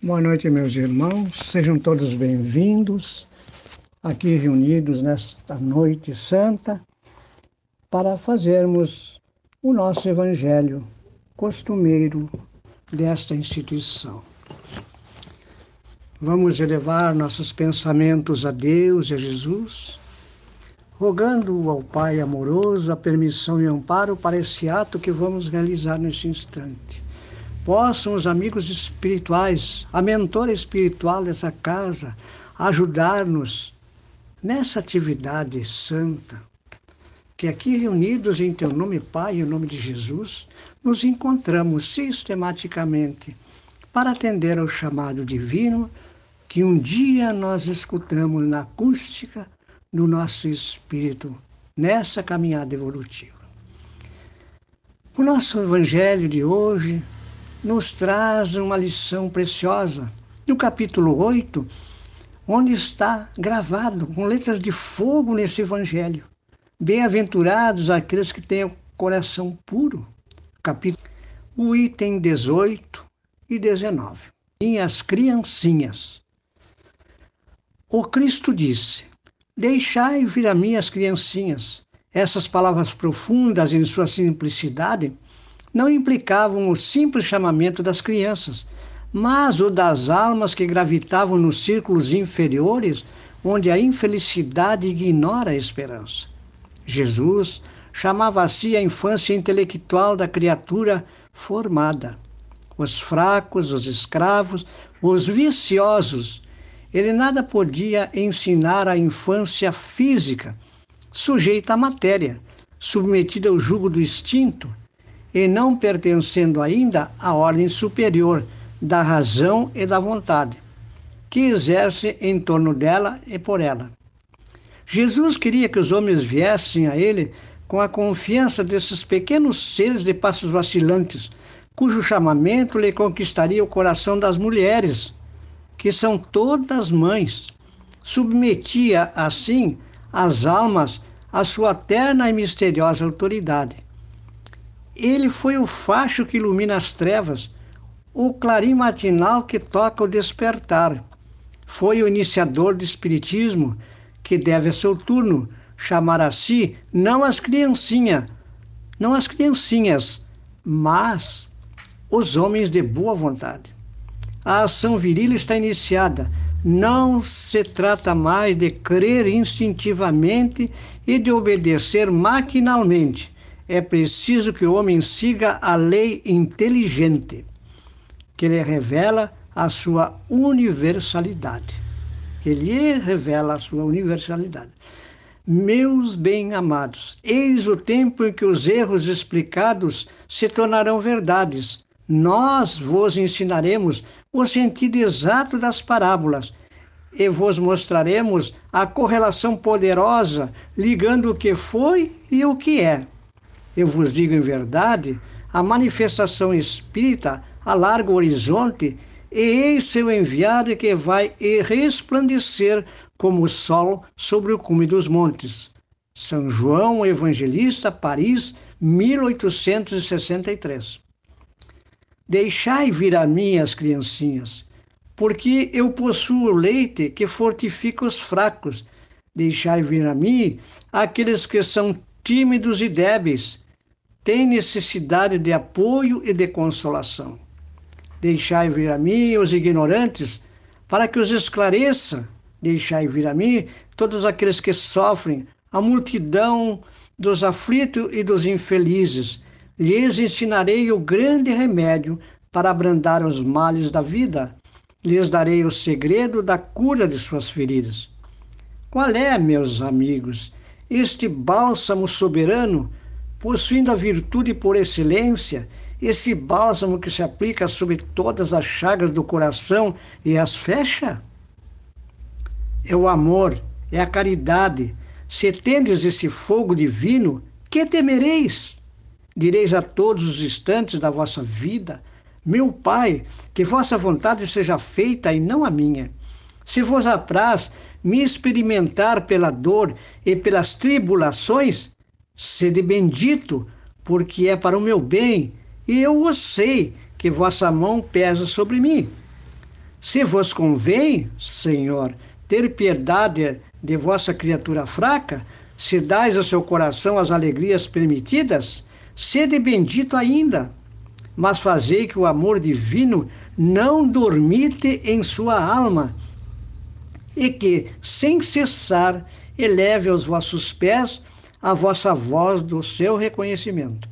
Boa noite, meus irmãos. Sejam todos bem-vindos aqui reunidos nesta noite santa para fazermos o nosso evangelho costumeiro desta instituição. Vamos elevar nossos pensamentos a Deus e a Jesus, rogando ao Pai amoroso a permissão e amparo para esse ato que vamos realizar neste instante possam os amigos espirituais, a mentora espiritual dessa casa, ajudar-nos nessa atividade santa, que aqui reunidos em Teu nome, Pai, em nome de Jesus, nos encontramos sistematicamente para atender ao chamado divino que um dia nós escutamos na acústica do nosso espírito nessa caminhada evolutiva. O nosso evangelho de hoje nos traz uma lição preciosa. No capítulo 8, onde está gravado com letras de fogo nesse evangelho. Bem-aventurados aqueles que têm o coração puro. Capítulo o item 18 e 19. Minhas criancinhas. O Cristo disse: Deixai vir a mim as criancinhas. Essas palavras profundas em sua simplicidade não implicavam o simples chamamento das crianças, mas o das almas que gravitavam nos círculos inferiores, onde a infelicidade ignora a esperança. Jesus chamava a si a infância intelectual da criatura formada. Os fracos, os escravos, os viciosos, ele nada podia ensinar à infância física, sujeita à matéria, submetida ao jugo do instinto, e não pertencendo ainda à ordem superior da razão e da vontade, que exerce em torno dela e por ela. Jesus queria que os homens viessem a ele com a confiança desses pequenos seres de passos vacilantes, cujo chamamento lhe conquistaria o coração das mulheres, que são todas mães. Submetia, assim, as almas à sua terna e misteriosa autoridade ele foi o facho que ilumina as trevas, o clarim matinal que toca o despertar. Foi o iniciador do Espiritismo, que deve a seu turno chamar a si não as criancinhas, não as criancinhas, mas os homens de boa vontade. A ação viril está iniciada. Não se trata mais de crer instintivamente e de obedecer maquinalmente é preciso que o homem siga a lei inteligente, que lhe revela a sua universalidade. Que lhe revela a sua universalidade. Meus bem-amados, eis o tempo em que os erros explicados se tornarão verdades. Nós vos ensinaremos o sentido exato das parábolas e vos mostraremos a correlação poderosa ligando o que foi e o que é eu vos digo em verdade, a manifestação espírita alarga o horizonte e eis seu enviado que vai resplandecer como o sol sobre o cume dos montes. São João Evangelista, Paris, 1863. Deixai vir a mim as criancinhas, porque eu possuo leite que fortifica os fracos. Deixai vir a mim aqueles que são tímidos e débeis, têm necessidade de apoio e de consolação. Deixai vir a mim os ignorantes, para que os esclareça. Deixai vir a mim todos aqueles que sofrem, a multidão dos aflitos e dos infelizes. Lhes ensinarei o grande remédio para abrandar os males da vida. Lhes darei o segredo da cura de suas feridas. Qual é, meus amigos, este bálsamo soberano possuindo a virtude por excelência, esse bálsamo que se aplica sobre todas as chagas do coração e as fecha? É o amor, é a caridade. Se tendes esse fogo divino, que temereis? Direis a todos os instantes da vossa vida: Meu Pai, que vossa vontade seja feita e não a minha. Se vos apraz me experimentar pela dor e pelas tribulações, Sede bendito, porque é para o meu bem, e eu o sei que vossa mão pesa sobre mim. Se vos convém, Senhor, ter piedade de vossa criatura fraca, se dais ao seu coração as alegrias permitidas, sede bendito ainda. Mas fazei que o amor divino não dormite em sua alma, e que, sem cessar, eleve aos vossos pés a vossa voz do seu reconhecimento.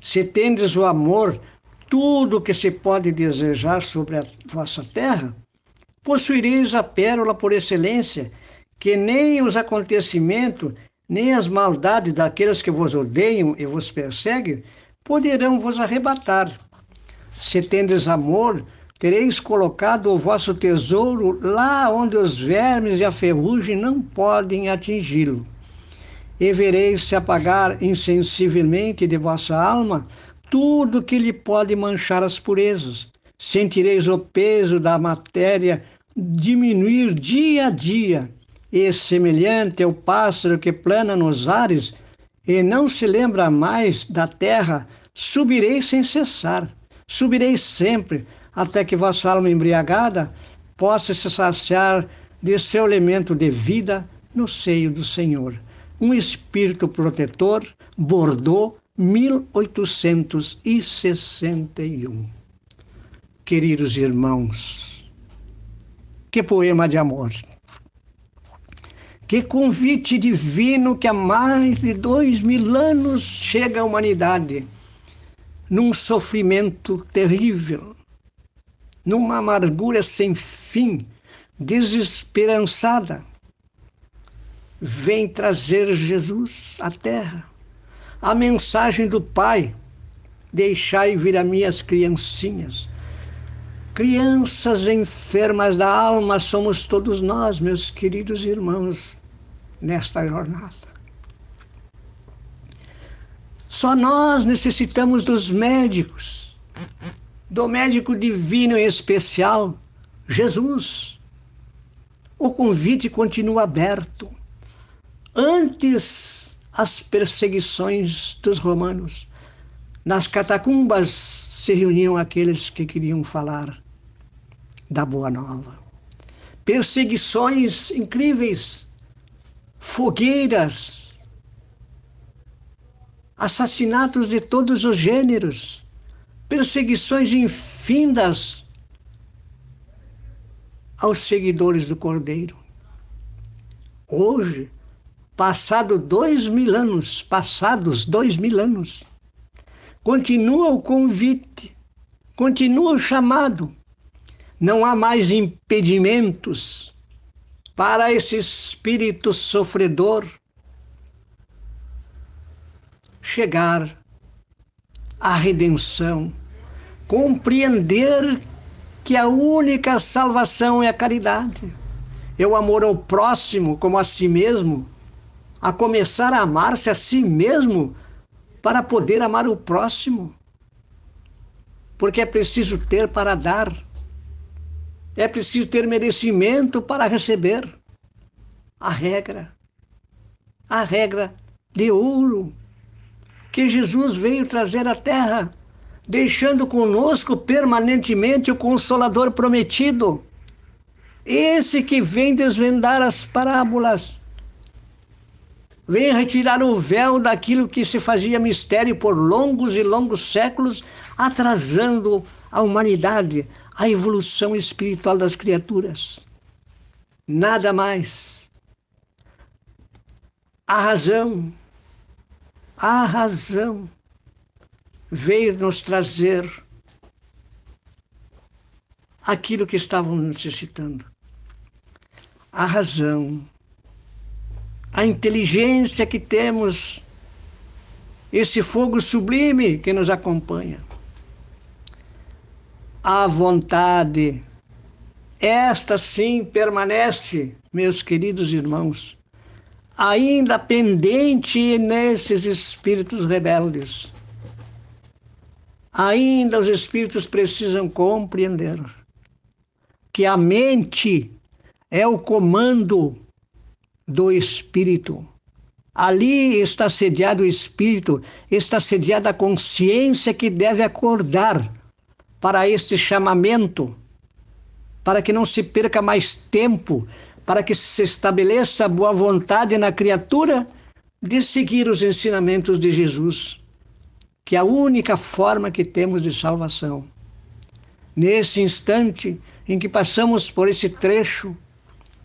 Se tendes o amor, tudo que se pode desejar sobre a vossa terra, possuireis a pérola por excelência, que nem os acontecimentos, nem as maldades daqueles que vos odeiam e vos perseguem poderão vos arrebatar. Se tendes amor, tereis colocado o vosso tesouro lá onde os vermes e a ferrugem não podem atingi-lo. E vereis se apagar insensivelmente de vossa alma tudo que lhe pode manchar as purezas. Sentireis o peso da matéria diminuir dia a dia, e semelhante ao pássaro que plana nos ares e não se lembra mais da terra, subireis sem cessar, subireis sempre, até que vossa alma embriagada possa se saciar de seu elemento de vida no seio do Senhor. Um espírito protetor, Bordeaux, 1861. Queridos irmãos, que poema de amor! Que convite divino que há mais de dois mil anos chega à humanidade, num sofrimento terrível, numa amargura sem fim, desesperançada, vem trazer Jesus à terra. A mensagem do Pai: deixai vir a minhas criancinhas. Crianças enfermas da alma somos todos nós, meus queridos irmãos, nesta jornada. Só nós necessitamos dos médicos do médico divino em especial, Jesus. O convite continua aberto. Antes as perseguições dos romanos, nas catacumbas se reuniam aqueles que queriam falar da Boa Nova. Perseguições incríveis, fogueiras, assassinatos de todos os gêneros perseguições infindas aos seguidores do Cordeiro. Hoje, passado dois mil anos, passados dois mil anos, continua o convite, continua o chamado. Não há mais impedimentos para esse espírito sofredor chegar a redenção, compreender que a única salvação é a caridade, é o amor ao próximo como a si mesmo, a começar a amar-se a si mesmo para poder amar o próximo. Porque é preciso ter para dar, é preciso ter merecimento para receber. A regra, a regra de ouro que Jesus veio trazer à terra, deixando conosco permanentemente o Consolador prometido. Esse que vem desvendar as parábolas, vem retirar o véu daquilo que se fazia mistério por longos e longos séculos, atrasando a humanidade, a evolução espiritual das criaturas. Nada mais. A razão, a razão veio nos trazer aquilo que estávamos necessitando. A razão, a inteligência que temos, esse fogo sublime que nos acompanha. A vontade, esta sim permanece, meus queridos irmãos, ainda pendente nesses espíritos rebeldes. Ainda os espíritos precisam compreender que a mente é o comando do espírito. Ali está sediado o espírito, está sediada a consciência que deve acordar para este chamamento para que não se perca mais tempo, para que se estabeleça boa vontade na criatura de seguir os ensinamentos de Jesus, que é a única forma que temos de salvação. Nesse instante em que passamos por esse trecho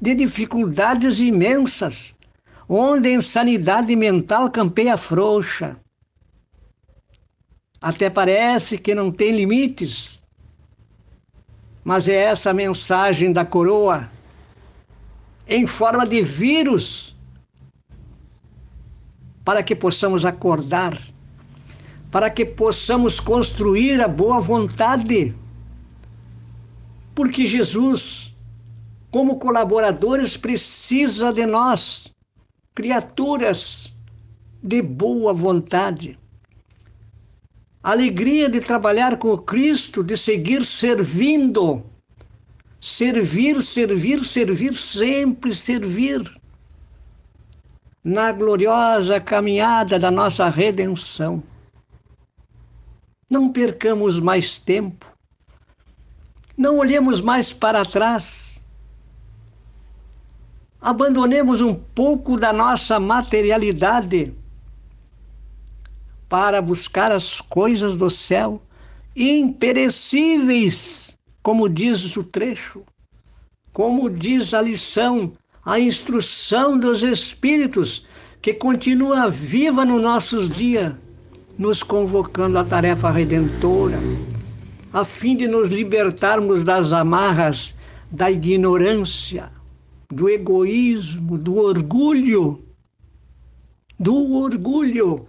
de dificuldades imensas, onde a insanidade mental campeia frouxa, até parece que não tem limites, mas é essa mensagem da coroa em forma de vírus para que possamos acordar, para que possamos construir a boa vontade. Porque Jesus, como colaboradores, precisa de nós, criaturas de boa vontade alegria de trabalhar com Cristo, de seguir servindo. Servir, servir, servir, sempre servir. Na gloriosa caminhada da nossa redenção. Não percamos mais tempo. Não olhemos mais para trás. Abandonemos um pouco da nossa materialidade para buscar as coisas do céu, imperecíveis, como diz o trecho, como diz a lição, a instrução dos Espíritos, que continua viva nos nossos dias, nos convocando à tarefa redentora, a fim de nos libertarmos das amarras da ignorância, do egoísmo, do orgulho, do orgulho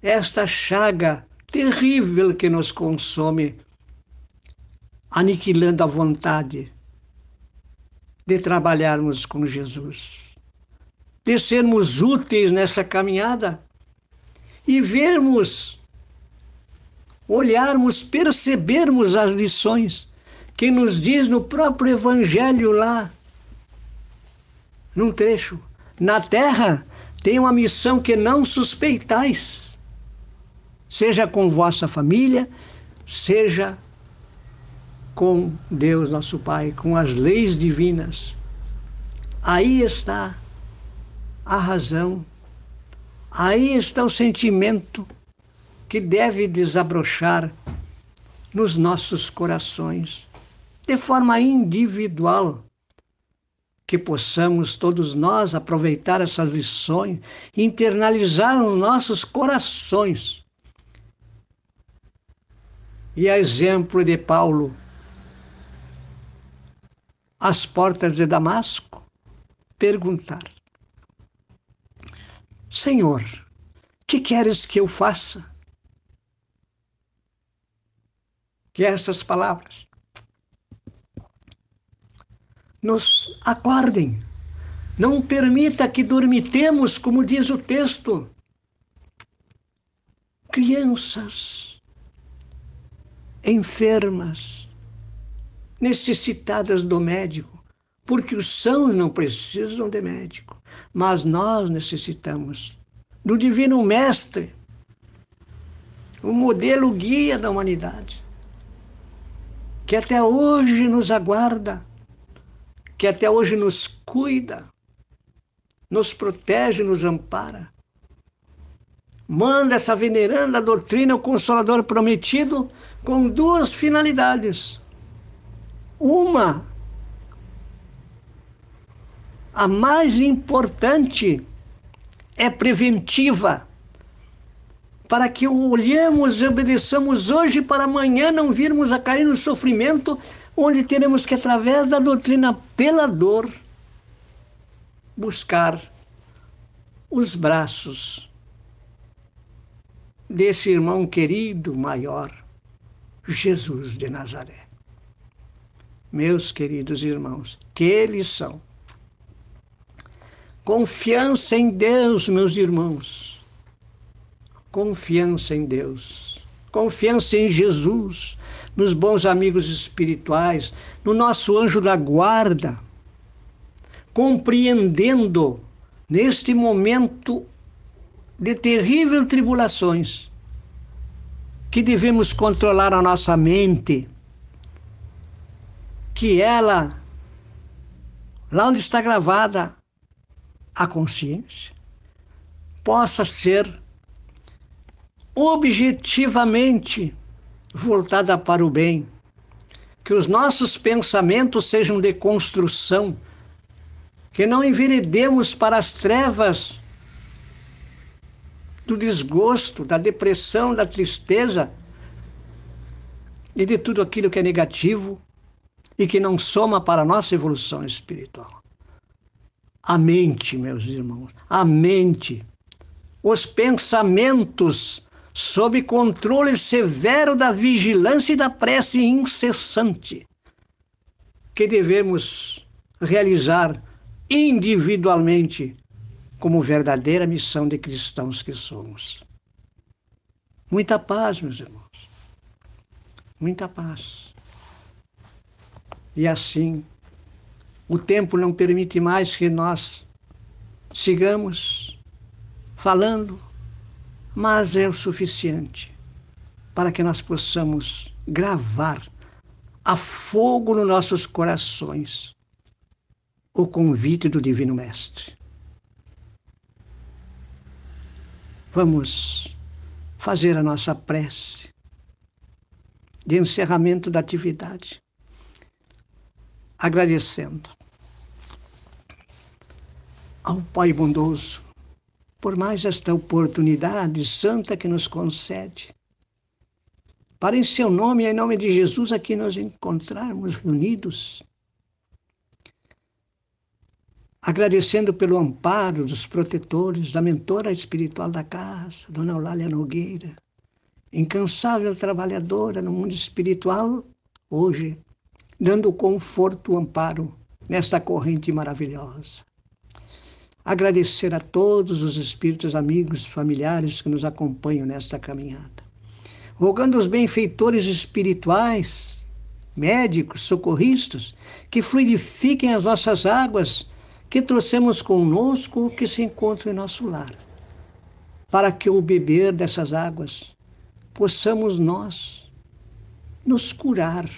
esta chaga terrível que nos consome, aniquilando a vontade de trabalharmos com Jesus, de sermos úteis nessa caminhada e vermos, olharmos, percebermos as lições que nos diz no próprio Evangelho lá, num trecho. Na terra tem uma missão que não suspeitais seja com vossa família, seja com Deus nosso Pai, com as leis divinas. Aí está a razão, aí está o sentimento que deve desabrochar nos nossos corações, de forma individual, que possamos todos nós aproveitar essas lições, internalizar nos nossos corações e a exemplo de Paulo, às portas de Damasco, perguntar: Senhor, que queres que eu faça? Que essas palavras nos acordem. Não permita que dormitemos, como diz o texto. Crianças, enfermas, necessitadas do médico, porque os sãos não precisam de médico, mas nós necessitamos do Divino Mestre, o modelo guia da humanidade, que até hoje nos aguarda, que até hoje nos cuida, nos protege, nos ampara. Manda essa veneranda doutrina, o Consolador prometido, com duas finalidades. Uma, a mais importante, é preventiva, para que olhemos e obedeçamos hoje para amanhã não virmos a cair no sofrimento, onde teremos que, através da doutrina pela dor, buscar os braços desse irmão querido maior Jesus de Nazaré. Meus queridos irmãos, que lição! Confiança em Deus, meus irmãos. Confiança em Deus. Confiança em Jesus, nos bons amigos espirituais, no nosso anjo da guarda. Compreendendo neste momento de terríveis tribulações que devemos controlar a nossa mente, que ela, lá onde está gravada a consciência, possa ser objetivamente voltada para o bem, que os nossos pensamentos sejam de construção, que não enveredemos para as trevas do desgosto, da depressão, da tristeza e de tudo aquilo que é negativo e que não soma para a nossa evolução espiritual. A mente, meus irmãos, a mente, os pensamentos sob controle severo da vigilância e da prece incessante que devemos realizar individualmente como verdadeira missão de cristãos que somos. Muita paz, meus irmãos. Muita paz. E assim, o tempo não permite mais que nós sigamos falando, mas é o suficiente para que nós possamos gravar a fogo nos nossos corações o convite do Divino Mestre. Vamos fazer a nossa prece de encerramento da atividade, agradecendo ao Pai bondoso por mais esta oportunidade santa que nos concede, para em seu nome e em nome de Jesus aqui nos encontrarmos reunidos. Agradecendo pelo amparo dos protetores, da mentora espiritual da casa, Dona Eulália Nogueira, incansável trabalhadora no mundo espiritual, hoje, dando conforto, amparo nesta corrente maravilhosa. Agradecer a todos os espíritos amigos, familiares que nos acompanham nesta caminhada. Rogando os benfeitores espirituais, médicos, socorristas, que fluidifiquem as nossas águas que trouxemos conosco o que se encontra em nosso lar, para que ao beber dessas águas possamos nós nos curar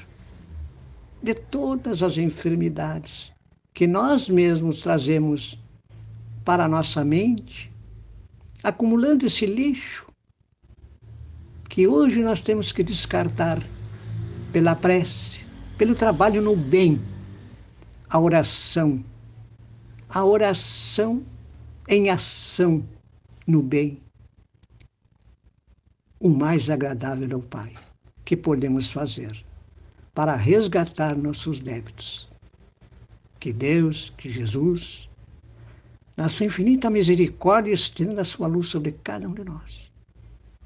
de todas as enfermidades que nós mesmos trazemos para a nossa mente, acumulando esse lixo que hoje nós temos que descartar pela prece, pelo trabalho no bem, a oração a oração em ação no bem. O mais agradável ao Pai que podemos fazer para resgatar nossos débitos. Que Deus, que Jesus, na sua infinita misericórdia, estenda a sua luz sobre cada um de nós.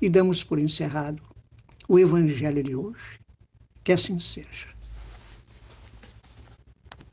E damos por encerrado o Evangelho de hoje. Que assim seja.